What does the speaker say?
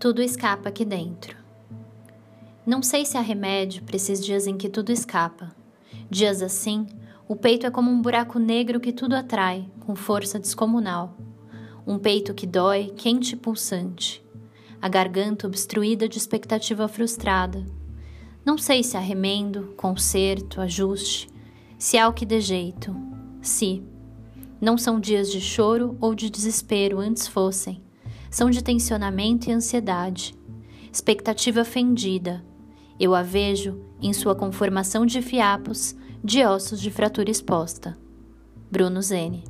Tudo escapa aqui dentro. Não sei se há remédio para esses dias em que tudo escapa. Dias assim, o peito é como um buraco negro que tudo atrai, com força descomunal. Um peito que dói, quente e pulsante. A garganta obstruída de expectativa frustrada. Não sei se há remendo, conserto, ajuste, se há o que dê jeito. Se. Não são dias de choro ou de desespero, antes fossem. São de tensionamento e ansiedade. Expectativa fendida. Eu a vejo em sua conformação de fiapos, de ossos de fratura exposta. Bruno Zene